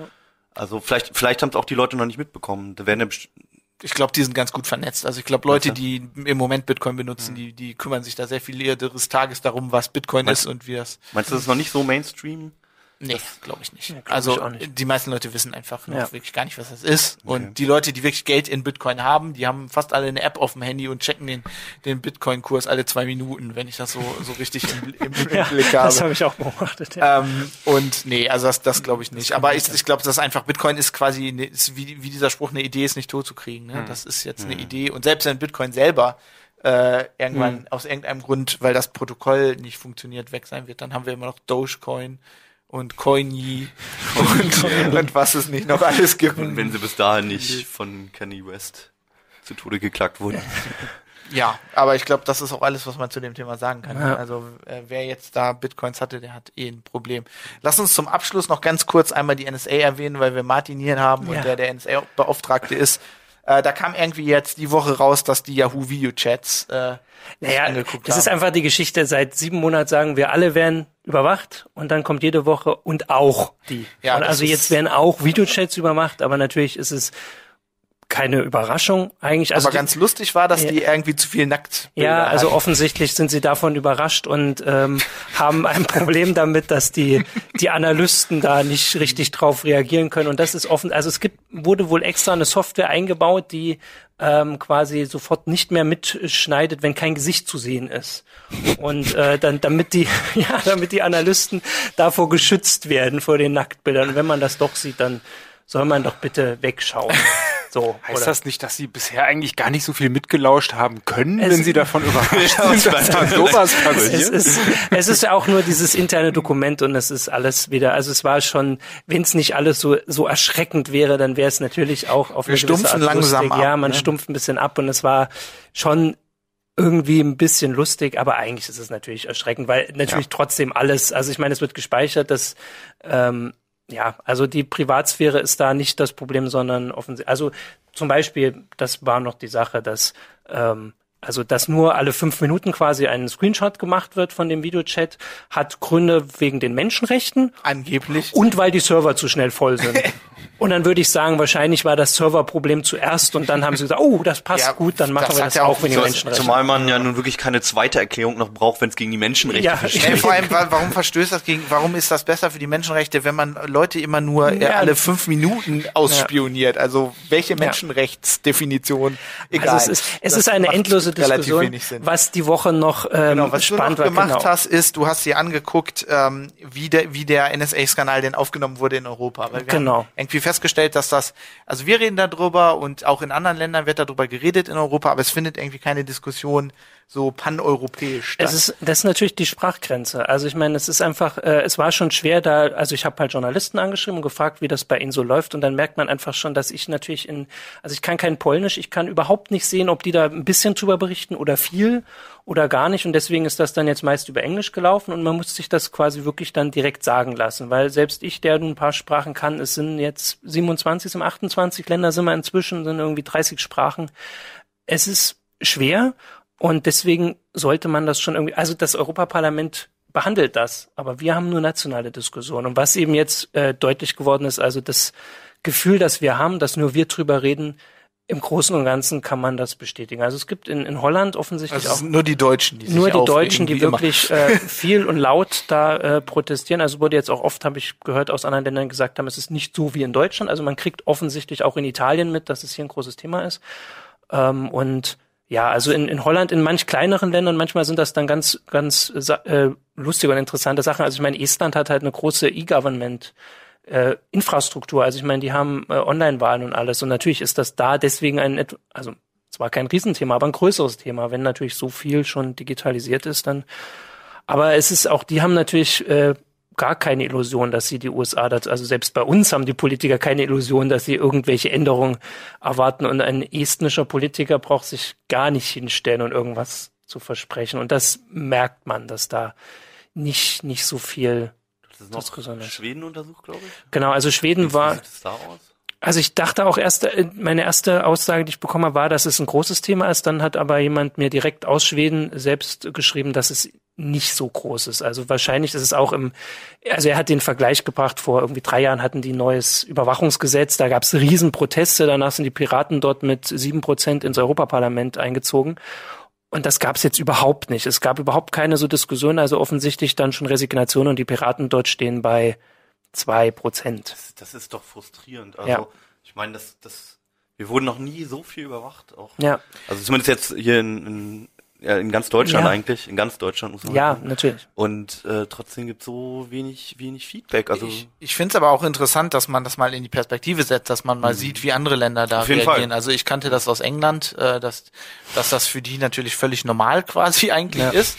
Also vielleicht, vielleicht haben es auch die Leute noch nicht mitbekommen. Da werden ja Ich glaube, die sind ganz gut vernetzt. Also ich glaube, Leute, die im Moment Bitcoin benutzen, die, die kümmern sich da sehr viel ihres Tages darum, was Bitcoin Meinst- ist und wie das. Meinst du, das ist noch nicht so Mainstream? Nee, glaube ich nicht. glaub also ich nicht. die meisten Leute wissen einfach noch Ja. wirklich gar nicht, was das ist. Und die Leute, die wirklich Geld in Bitcoin haben, die haben fast alle eine App auf dem Handy und checken den, den Bitcoin-Kurs alle zwei Minuten, wenn ich das so, so richtig im, im, im Ja, Blick das habe. habe ich auch beobachtet. Ja. Ähm, und nee, also das, das glaube ich nicht. Aber ich, ich glaube, das ist einfach, Bitcoin ist quasi, ne, ist wie, wie dieser Spruch, eine Idee ist nicht tot zu kriegen. Ne? Das ist jetzt eine Idee. Und selbst wenn Bitcoin selber äh, irgendwann aus irgendeinem Grund, weil das Protokoll nicht funktioniert, weg sein wird, dann haben wir immer noch Dogecoin und Coiny und, und was es nicht noch alles gibt. Und wenn sie bis dahin nicht von Kanye West zu Tode geklagt wurden. Ja, aber ich glaube, das ist auch alles, was man zu dem Thema sagen kann. Ja. Also äh, wer jetzt da Bitcoins hatte, der hat eh ein Problem. Lass uns zum Abschluss noch ganz kurz einmal die NSA erwähnen, weil wir Martin hier haben Ja. und der der NSA-Beauftragte ist. Äh, da kam irgendwie jetzt die Woche raus, dass die Yahoo Video-Chats äh, sich Naja, angeguckt das haben. ist einfach die Geschichte. Seit sieben Monaten sagen wir, alle werden überwacht und dann kommt jede Woche und auch die. Ja, und also jetzt werden auch Videochats überwacht, aber natürlich ist es keine Überraschung eigentlich. Also aber die- ganz lustig war, dass Ja. die irgendwie zu viel nackt Ja, also hatten. offensichtlich sind sie davon überrascht und ähm, haben ein Problem damit, dass die die Analysten da nicht richtig drauf reagieren können. Und das ist offen. Also es gibt wurde wohl extra eine Software eingebaut, die ähm, quasi sofort nicht mehr mitschneidet, wenn kein Gesicht zu sehen ist. Und äh, dann damit die ja damit die Analysten davor geschützt werden vor den Nacktbildern. Und wenn man das doch sieht, dann soll man doch bitte wegschauen. So Heißt oder? das nicht, dass sie bisher eigentlich gar nicht so viel mitgelauscht haben können, Es- wenn sie davon überrascht sind, dass da sowas es passiert? ist, es ist ja auch nur dieses interne Dokument und es ist alles wieder, also es war schon, wenn es nicht alles so, so erschreckend wäre, dann wäre es natürlich auch auf Wir eine gewisse stumpfen Art langsam lustig. Ja, ab, man ne? stumpft ein bisschen ab und es war schon irgendwie ein bisschen lustig, aber eigentlich ist es natürlich erschreckend, weil natürlich trotzdem alles, also ich meine, es wird gespeichert, dass ähm, ja, also die Privatsphäre ist da nicht das Problem, sondern offensichtlich, also zum Beispiel, das war noch die Sache, dass ähm, also dass nur alle fünf Minuten quasi ein Screenshot gemacht wird von dem Videochat, hat Gründe wegen den Menschenrechten angeblich. und weil die Server zu schnell voll sind. Und dann würde ich sagen, wahrscheinlich war das Serverproblem zuerst und dann haben sie gesagt, oh, das passt Ja, gut, dann machen das wir das ja auch auch wegen den so- Menschenrechten. Zumal man ja nun wirklich keine zweite Erklärung noch braucht, wenn es gegen die Menschenrechte Ja. verstößt. Vor allem, wa- warum verstößt das gegen, warum ist das besser für die Menschenrechte, wenn man Leute immer nur äh, Ja. alle fünf Minuten ausspioniert? Also welche Menschenrechtsdefinition? Egal. Also es ist, es ist eine endlose relativ Diskussion, wenig Sinn. was die Woche noch ähm, Genau, was du spannend noch war. gemacht genau. hast, ist, du hast dir angeguckt, ähm, wie der, wie der NSA-Skandal denn aufgenommen wurde in Europa. Weil wir Genau. haben irgendwie festgestellt, dass das, also wir reden darüber und auch in anderen Ländern wird darüber geredet in Europa, aber es findet irgendwie keine Diskussion so paneuropäisch statt. Es ist, das ist natürlich die Sprachgrenze. Also ich meine, es ist einfach, äh, es war schon schwer da, also ich habe halt Journalisten angeschrieben und gefragt, wie das bei ihnen so läuft und dann merkt man einfach schon, dass ich natürlich in, also ich kann kein Polnisch, ich kann überhaupt nicht sehen, ob die da ein bisschen drüber berichten oder viel oder gar nicht und deswegen ist das dann jetzt meist über Englisch gelaufen und man muss sich das quasi wirklich dann direkt sagen lassen, weil selbst ich, der nun ein paar Sprachen kann, es sind jetzt 27, sind 28 Länder sind wir inzwischen, sind irgendwie 30 Sprachen. Es ist schwer Und deswegen sollte man das schon irgendwie, also das Europaparlament behandelt das, aber wir haben nur nationale Diskussionen. Und was eben jetzt äh, deutlich geworden ist, also das Gefühl, das wir haben, dass nur wir drüber reden, im Großen und Ganzen kann man das bestätigen. Also es gibt in, in Holland offensichtlich Also auch sind nur die Deutschen, die sich nur die Deutschen, die wirklich äh, viel und laut da äh, protestieren. Also wurde jetzt auch oft, habe ich gehört, aus anderen Ländern gesagt haben, es ist nicht so wie in Deutschland. Also man kriegt offensichtlich auch in Italien mit, dass es hier ein großes Thema ist. Ähm, und ja, also in, in Holland, in manch kleineren Ländern, manchmal sind das dann ganz, ganz äh, lustige und interessante Sachen. Also ich meine, Estland hat halt eine große E-Government. Äh, Infrastruktur, also ich meine, die haben äh, Online-Wahlen und alles und natürlich ist das da deswegen ein, also zwar kein Riesenthema, aber ein größeres Thema, wenn natürlich so viel schon digitalisiert ist, dann aber es ist auch, die haben natürlich äh, gar keine Illusion, dass sie die USA, das, also selbst bei uns haben die Politiker keine Illusion, dass sie irgendwelche Änderungen erwarten. Und ein estnischer Politiker braucht sich gar nicht hinstellen und irgendwas zu versprechen. Und das merkt man, dass da nicht, nicht so viel. Das ist noch. Schweden untersucht, glaube ich. Genau, also Schweden war. Wie sieht es da aus? Also ich dachte auch erst, äh, meine erste Aussage, die ich bekommen habe, war, dass es ein großes Thema ist. Dann hat aber jemand mir direkt aus Schweden selbst geschrieben, dass es nicht so groß ist. Also wahrscheinlich ist es auch im, also er hat den Vergleich gebracht, vor irgendwie drei Jahren hatten die neues Überwachungsgesetz, da gab es Riesenproteste, danach sind die Piraten dort mit sieben Prozent ins Europaparlament eingezogen. Und das gab es jetzt überhaupt nicht. Es gab überhaupt keine so Diskussion, also offensichtlich dann schon Resignation und die Piraten dort stehen bei zwei Prozent. Das, das ist doch frustrierend. Also, Ja. ich meine, das, das, wir wurden noch nie so viel überwacht. Auch. Ja, Also zumindest jetzt hier in, in, ja, in ganz Deutschland Ja. eigentlich, in ganz Deutschland muss man ja, sagen. natürlich. Und äh, trotzdem gibt so wenig, wenig Feedback. Also Ich, ich finde es aber auch interessant, dass man das mal in die Perspektive setzt, dass man mal sieht, wie andere Länder da Auf jeden reagieren. Fall. Also ich kannte das aus England, äh, dass, dass das für die natürlich völlig normal quasi eigentlich Ja. ist.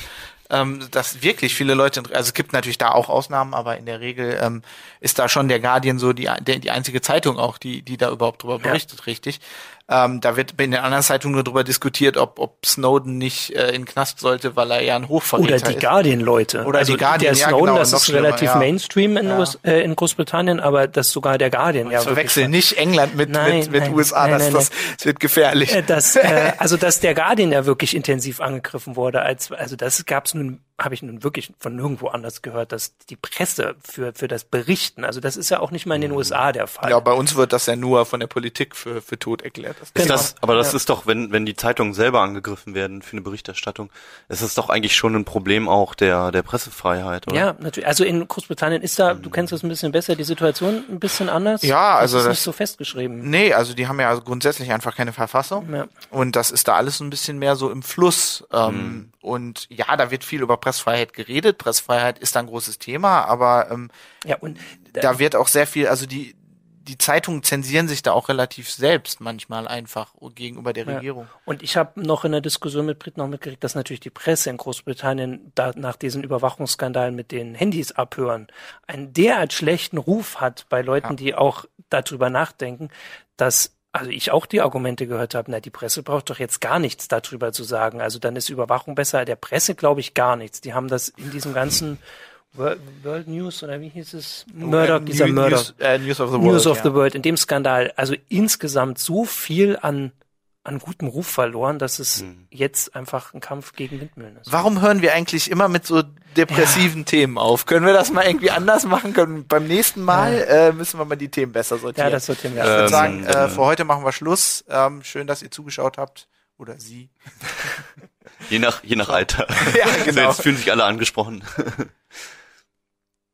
Ähm, dass wirklich viele Leute, also es gibt natürlich da auch Ausnahmen, aber in der Regel ähm, ist da schon der Guardian so die, der, die einzige Zeitung auch, die, die da überhaupt drüber berichtet, richtig. Ähm, da wird in den anderen Zeitungen nur drüber diskutiert, ob, ob Snowden nicht äh, in Knast sollte, weil er ja ein Hochverräter Oder die ist. Guardian-Leute. Oder also die Guardian, der ja, Snowden, genau, das ist relativ ja. Mainstream in, Ja. US, äh, in Großbritannien, aber das sogar der Guardian. ja, Verwechseln nicht England mit, Nein, mit, mit nein, USA, nein, das, das, das wird gefährlich. Äh, dass, äh, also dass der Guardian ja wirklich intensiv angegriffen wurde, als also das gab's nun habe ich nun wirklich von nirgendwo anders gehört, dass die Presse für für das Berichten, also das ist ja auch nicht mal in den USA der Fall. Ja, bei uns wird das ja nur von der Politik für, für tot erklärt. Das Ist Genau. das, aber das Ja. ist doch, wenn, wenn die Zeitungen selber angegriffen werden für eine Berichterstattung, ist das doch eigentlich schon ein Problem auch der, der Pressefreiheit, oder? Ja, natürlich. Also in Großbritannien ist da, du kennst das ein bisschen besser, die Situation ein bisschen anders. Ja, also das ist das- nicht so festgeschrieben. Nee, also die haben ja grundsätzlich einfach keine Verfassung. Ja. Und das ist da alles so ein bisschen mehr so im Fluss. Ähm, Und ja, da wird viel über Pressefreiheit geredet. Pressefreiheit ist ein großes Thema, aber ähm, Ja, und da wird auch sehr viel, also die, die Zeitungen zensieren sich da auch relativ selbst manchmal einfach gegenüber der Ja. Regierung. Und ich habe noch in der Diskussion mit Briten noch mitgekriegt, dass natürlich die Presse in Großbritannien da nach diesen Überwachungsskandalen mit den Handys abhören einen derart schlechten Ruf hat bei Leuten, die auch darüber nachdenken, dass also ich auch die Argumente gehört habe, na, die Presse braucht doch jetzt gar nichts darüber zu sagen. Also dann ist Überwachung besser. Der Presse glaube ich gar nichts. Die haben das in diesem ganzen World, News oder wie hieß es? Murdoch, Äh, dieser News, Murdoch. News, äh, News of the World. News of ja. the World, in dem Skandal, also insgesamt so viel an, an gutem Ruf verloren, dass es jetzt einfach ein Kampf gegen Windmühlen ist. Warum hören wir eigentlich immer mit so depressiven Themen auf? Können wir das mal irgendwie anders machen? Können beim nächsten Mal äh, müssen wir mal die Themen besser sortieren. Ja, das sortieren wir Ich würde Ähm, sagen, äh, äh, für heute machen wir Schluss. Ähm, schön, dass ihr zugeschaut habt. Oder Sie. Je nach, je nach Alter. Ja, genau. jetzt fühlen sich alle angesprochen.